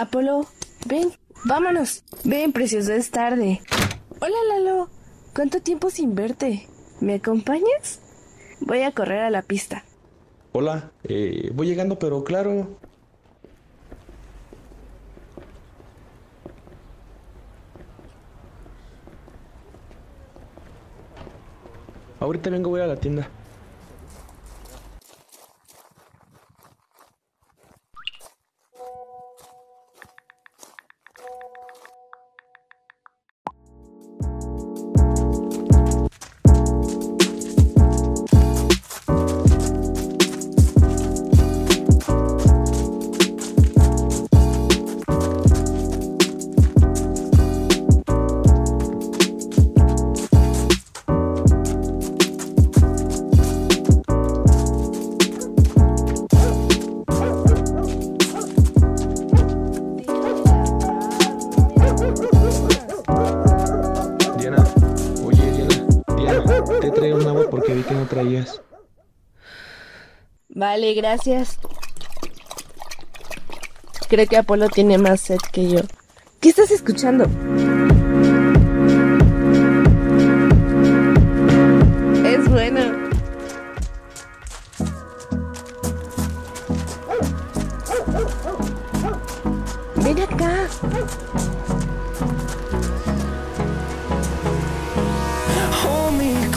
Apolo, ven, vámonos. Ven, precioso, es tarde. Hola, Lalo. ¿Cuánto tiempo sin verte? ¿Me acompañas? Voy a correr a la pista. Hola, eh, voy llegando, pero claro. Ahorita vengo, voy a la tienda. Que no traías. Vale, gracias. Creo que Apolo tiene más sed que yo. ¿Qué estás escuchando? Es bueno. Ven acá.